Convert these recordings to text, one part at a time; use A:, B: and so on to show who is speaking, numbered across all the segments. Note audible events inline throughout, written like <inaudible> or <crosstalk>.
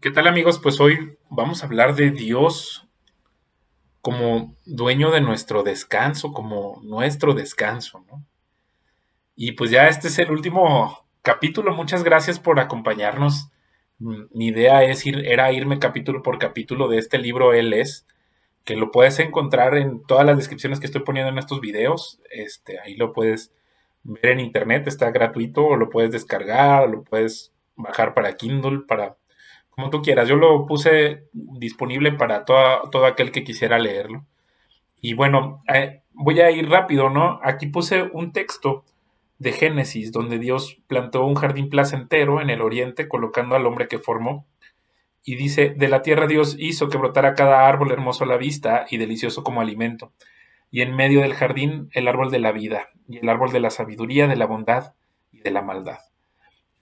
A: ¿Qué tal amigos? Pues hoy vamos a hablar de Dios como dueño de nuestro descanso, como nuestro descanso. Y pues ya este es el último capítulo. Muchas gracias por acompañarnos. Mi idea es ir, era irme capítulo por capítulo de este libro Él es, que lo puedes encontrar en todas las descripciones que estoy poniendo en estos videos. Este, ahí lo puedes ver en internet, está gratuito, o lo puedes descargar, lo puedes bajar para Kindle, para como tú quieras. Yo lo puse disponible para todo aquel que quisiera leerlo. Y bueno, eh, voy a ir rápido, ¿no? Aquí puse un texto de Génesis, donde Dios plantó un jardín placentero en el oriente, colocando al hombre que formó. Y dice, de la tierra Dios hizo que brotara cada árbol hermoso a la vista y delicioso como alimento. Y en medio del jardín el árbol de la vida, y el árbol de la sabiduría, de la bondad y de la maldad.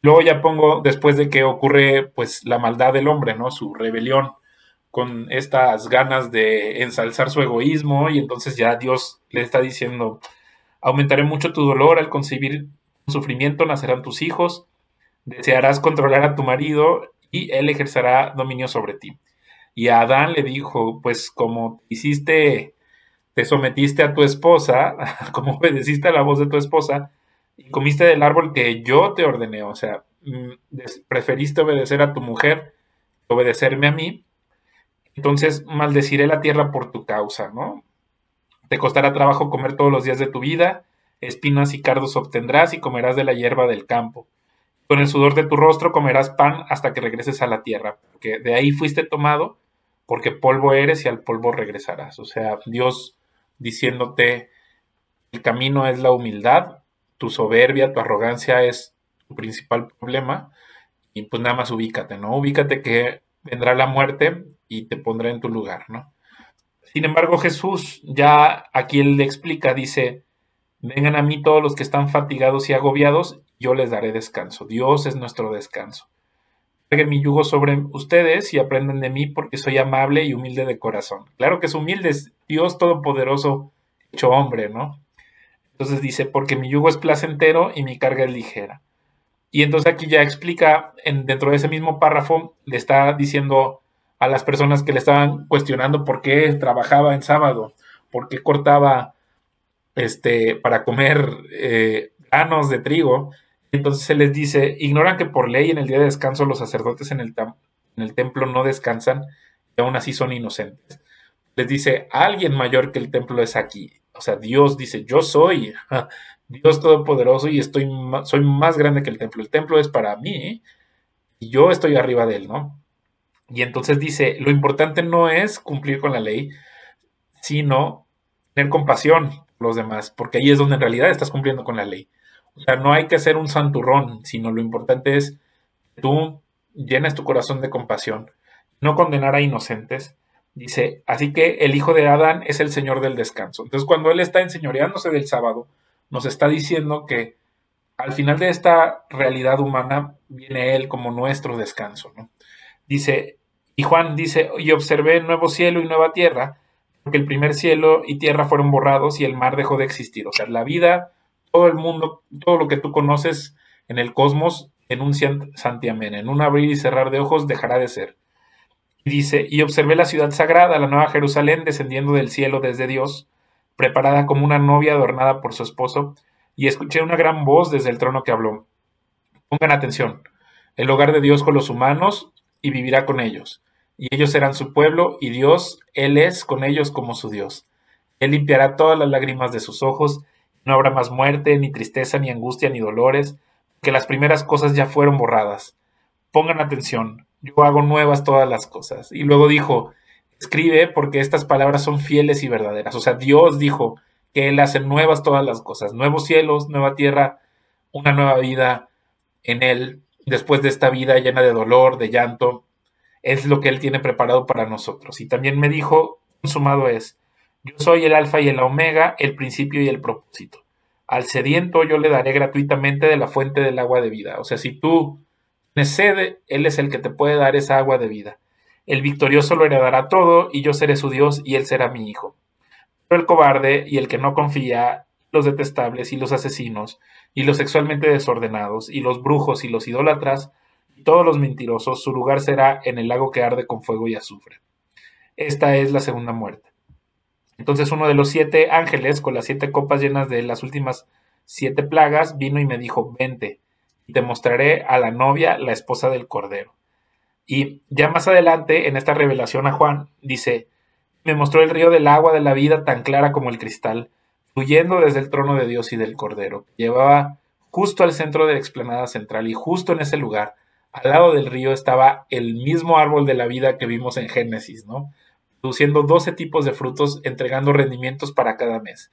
A: Luego ya pongo, después de que ocurre pues la maldad del hombre, ¿no? Su rebelión con estas ganas de ensalzar su egoísmo y entonces ya Dios le está diciendo, aumentaré mucho tu dolor al concebir sufrimiento, nacerán tus hijos, desearás controlar a tu marido y él ejercerá dominio sobre ti. Y a Adán le dijo, pues como hiciste, te sometiste a tu esposa, <laughs> como obedeciste a la voz de tu esposa, y comiste del árbol que yo te ordené, o sea, preferiste obedecer a tu mujer, obedecerme a mí, entonces maldeciré la tierra por tu causa, ¿no? Te costará trabajo comer todos los días de tu vida, espinas y cardos obtendrás y comerás de la hierba del campo. Con el sudor de tu rostro comerás pan hasta que regreses a la tierra, porque de ahí fuiste tomado, porque polvo eres y al polvo regresarás. O sea, Dios diciéndote, el camino es la humildad, tu soberbia, tu arrogancia es tu principal problema y pues nada más ubícate, ¿no? Ubícate que vendrá la muerte y te pondrá en tu lugar, ¿no? Sin embargo, Jesús ya aquí él le explica, dice, vengan a mí todos los que están fatigados y agobiados, yo les daré descanso. Dios es nuestro descanso. Peguen mi yugo sobre ustedes y aprenden de mí porque soy amable y humilde de corazón. Claro que es humilde, es Dios Todopoderoso hecho hombre, ¿no? Entonces dice, porque mi yugo es placentero y mi carga es ligera. Y entonces aquí ya explica, en, dentro de ese mismo párrafo, le está diciendo a las personas que le estaban cuestionando por qué trabajaba en sábado, por qué cortaba este, para comer eh, granos de trigo. Entonces se les dice, ignoran que por ley en el día de descanso los sacerdotes en el, en el templo no descansan y aún así son inocentes. Les dice, alguien mayor que el templo es aquí o sea, Dios dice, yo soy <laughs> Dios Todopoderoso y estoy, soy más grande que el templo. El templo es para mí y yo estoy arriba de él, ¿no? Y entonces dice, lo importante no es cumplir con la ley, sino tener compasión por los demás, porque ahí es donde en realidad estás cumpliendo con la ley. O sea, no hay que hacer un santurrón, sino lo importante es que tú llenes tu corazón de compasión, no condenar a inocentes, Dice, así que el hijo de Adán es el señor del descanso. Entonces, cuando él está enseñoreándose del sábado, nos está diciendo que al final de esta realidad humana viene él como nuestro descanso. ¿no? Dice, y Juan dice, y observé nuevo cielo y nueva tierra, porque el primer cielo y tierra fueron borrados y el mar dejó de existir. O sea, la vida, todo el mundo, todo lo que tú conoces en el cosmos, en un santiamén, en un abrir y cerrar de ojos, dejará de ser. Y dice, y observé la ciudad sagrada, la nueva Jerusalén, descendiendo del cielo desde Dios, preparada como una novia adornada por su esposo, y escuché una gran voz desde el trono que habló. Pongan atención, el hogar de Dios con los humanos, y vivirá con ellos. Y ellos serán su pueblo, y Dios, Él es con ellos como su Dios. Él limpiará todas las lágrimas de sus ojos, no habrá más muerte, ni tristeza, ni angustia, ni dolores, que las primeras cosas ya fueron borradas. Pongan atención, yo hago nuevas todas las cosas. Y luego dijo, escribe porque estas palabras son fieles y verdaderas. O sea, Dios dijo que Él hace nuevas todas las cosas, nuevos cielos, nueva tierra, una nueva vida en Él, después de esta vida llena de dolor, de llanto, es lo que Él tiene preparado para nosotros. Y también me dijo, consumado es, yo soy el alfa y el omega, el principio y el propósito. Al sediento yo le daré gratuitamente de la fuente del agua de vida. O sea, si tú sede, Él es el que te puede dar esa agua de vida. El victorioso lo heredará todo, y yo seré su Dios, y Él será mi hijo. Pero el cobarde y el que no confía, los detestables y los asesinos, y los sexualmente desordenados, y los brujos y los idólatras, y todos los mentirosos, su lugar será en el lago que arde con fuego y azufre. Esta es la segunda muerte. Entonces uno de los siete ángeles, con las siete copas llenas de las últimas siete plagas, vino y me dijo, vente, y te mostraré a la novia, la esposa del Cordero. Y ya más adelante, en esta revelación a Juan, dice, me mostró el río del agua de la vida tan clara como el cristal, fluyendo desde el trono de Dios y del Cordero. Llevaba justo al centro de la explanada central y justo en ese lugar, al lado del río, estaba el mismo árbol de la vida que vimos en Génesis, ¿no? Produciendo doce tipos de frutos, entregando rendimientos para cada mes.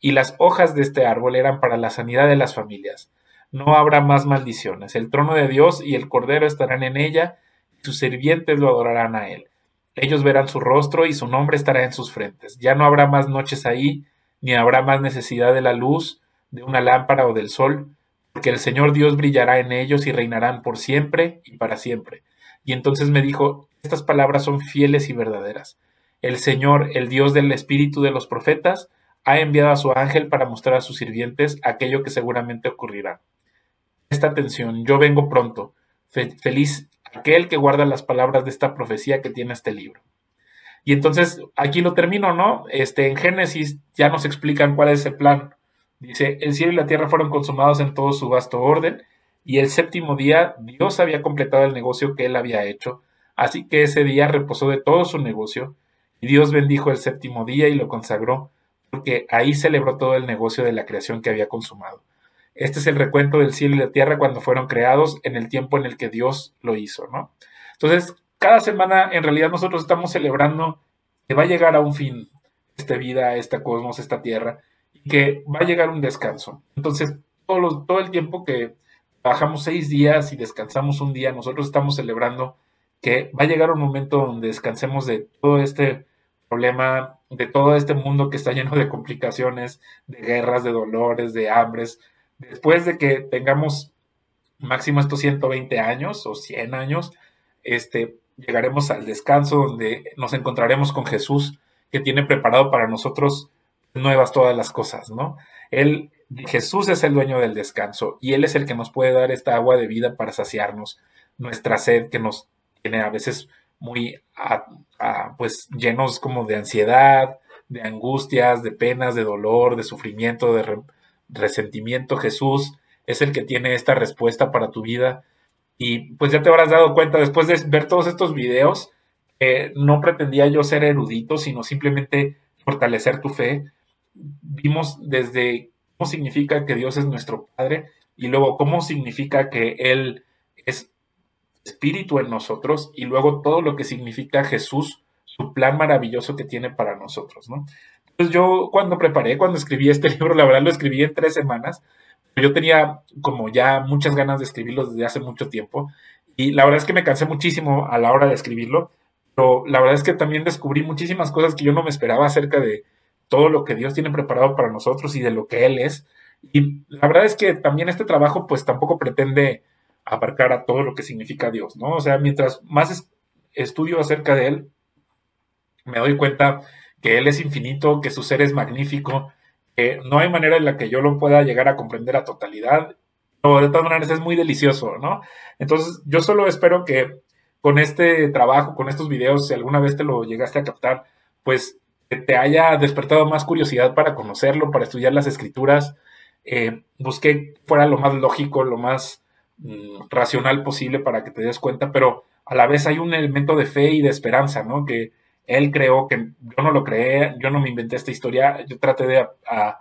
A: Y las hojas de este árbol eran para la sanidad de las familias. No habrá más maldiciones. El trono de Dios y el Cordero estarán en ella, sus sirvientes lo adorarán a él. Ellos verán su rostro y su nombre estará en sus frentes. Ya no habrá más noches ahí, ni habrá más necesidad de la luz, de una lámpara o del sol, porque el Señor Dios brillará en ellos y reinarán por siempre y para siempre. Y entonces me dijo, estas palabras son fieles y verdaderas. El Señor, el Dios del Espíritu de los profetas, ha enviado a su ángel para mostrar a sus sirvientes aquello que seguramente ocurrirá. Esta atención, yo vengo pronto. feliz aquel que guarda las palabras de esta profecía que tiene este libro. Y entonces aquí lo termino, ¿no? Este, en Génesis ya nos explican cuál es el plan. Dice, el cielo y la tierra fueron consumados en todo su vasto orden, y el séptimo día Dios había completado el negocio que él había hecho, así que ese día reposó de todo su negocio, y Dios bendijo el séptimo día y lo consagró, porque ahí celebró todo el negocio de la creación que había consumado. Este es el recuento del cielo y la tierra cuando fueron creados en el tiempo en el que Dios lo hizo, ¿no? Entonces, cada semana en realidad nosotros estamos celebrando que va a llegar a un fin esta vida, esta cosmos, esta tierra, y que va a llegar un descanso. Entonces, todo, todo el tiempo que bajamos seis días y descansamos un día, nosotros estamos celebrando que va a llegar un momento donde descansemos de todo este problema, de todo este mundo que está lleno de complicaciones, de guerras, de dolores, de hambres, después de que tengamos máximo estos 120 años o 100 años, este, llegaremos al descanso donde nos encontraremos con Jesús que tiene preparado para nosotros nuevas todas las cosas, ¿no? Él, Jesús es el dueño del descanso y Él es el que nos puede dar esta agua de vida para saciarnos nuestra sed que nos tiene a veces muy, pues, llenos como de ansiedad, de angustias, de penas, de dolor, de sufrimiento, de, resentimiento, Jesús es el que tiene esta respuesta para tu vida. Y pues ya te habrás dado cuenta después de ver todos estos videos, no pretendía yo ser erudito, sino simplemente fortalecer tu fe. Vimos desde cómo significa que Dios es nuestro Padre y luego cómo significa que Él es espíritu en nosotros y luego todo lo que significa Jesús, su plan maravilloso que tiene para nosotros, ¿no? Pues yo cuando preparé, cuando escribí este <laughs> libro, la verdad lo escribí en tres semanas. Yo tenía como ya muchas ganas de escribirlo desde hace mucho tiempo. Y la verdad es que me cansé muchísimo a la hora de escribirlo. Pero la verdad es que también descubrí muchísimas cosas que yo no me esperaba acerca de todo lo que Dios tiene preparado para nosotros y de lo que Él es. Y la verdad es que también este trabajo pues tampoco pretende abarcar a todo lo que significa Dios, ¿no? O sea, mientras más estudio acerca de Él, me doy cuenta que Él es infinito, que su ser es magnífico, que no hay manera en la que yo lo pueda llegar a comprender a totalidad, pero de todas maneras es muy delicioso, ¿no? Entonces, yo solo espero que con este trabajo, con estos videos, si alguna vez te lo llegaste a captar, pues te haya despertado más curiosidad para conocerlo, para estudiar las escrituras. Eh, busqué fuera lo más lógico, lo más mm, racional posible para que te des cuenta, pero a la vez hay un elemento de fe y de esperanza, ¿no? Que, él creó que yo no lo creé, yo no me inventé esta historia, yo traté de a,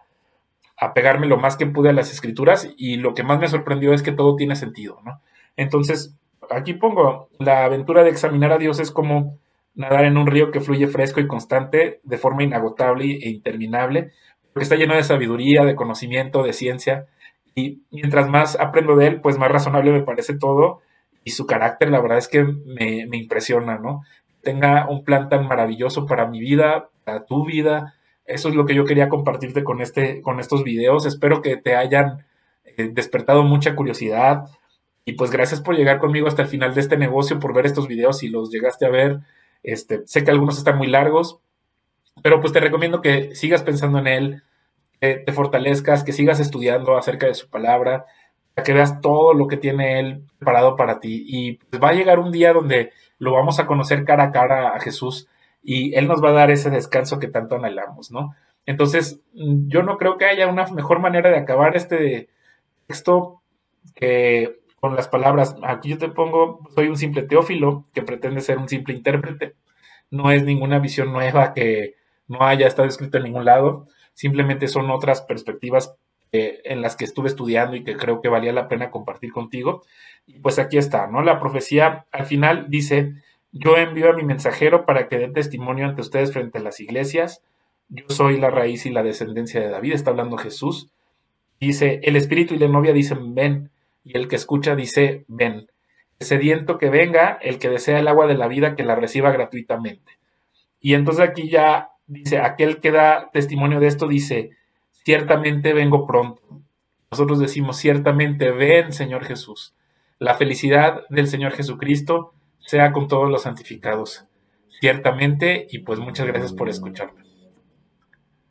A: pegarme lo más que pude a las escrituras y lo que más me sorprendió es que todo tiene sentido, ¿no? Entonces, aquí pongo, la aventura de examinar a Dios es como nadar en un río que fluye fresco y constante de forma inagotable e interminable, porque está lleno de sabiduría, de conocimiento, de ciencia, y mientras más aprendo de él, pues más razonable me parece todo y su carácter, la verdad es que me impresiona, ¿no? Tenga un plan tan maravilloso para mi vida, para tu vida. Eso es lo que yo quería compartirte con, este, con estos videos. Espero que te hayan eh, despertado mucha curiosidad. Y pues gracias por llegar conmigo hasta el final de este negocio, por ver estos videos. Si los llegaste a ver, este, sé que algunos están muy largos, pero pues te recomiendo que sigas pensando en él, que te fortalezcas, que sigas estudiando acerca de su palabra, que veas todo lo que tiene Él preparado para ti. Y pues, va a llegar un día donde lo vamos a conocer cara a cara a Jesús y Él nos va a dar ese descanso que tanto anhelamos, ¿no? Entonces, yo no creo que haya una mejor manera de acabar este texto que con las palabras, aquí yo te pongo, soy un simple teófilo que pretende ser un simple intérprete. No es ninguna visión nueva que no haya estado escrito en ningún lado, simplemente son otras perspectivas en las que estuve estudiando y que creo que valía la pena compartir contigo. Pues aquí está, ¿no? La profecía al final dice, yo envío a mi mensajero para que dé testimonio ante ustedes frente a las iglesias. Yo soy la raíz y la descendencia de David, está hablando Jesús. Dice, el espíritu y la novia dicen, ven, y el que escucha dice, ven. El sediento que venga, el que desea el agua de la vida, que la reciba gratuitamente. Y entonces aquí ya dice, aquel que da testimonio de esto dice, ciertamente vengo pronto. Nosotros decimos, ciertamente ven, Señor Jesús. La felicidad del Señor Jesucristo sea con todos los santificados. Ciertamente, y pues muchas gracias por escucharme.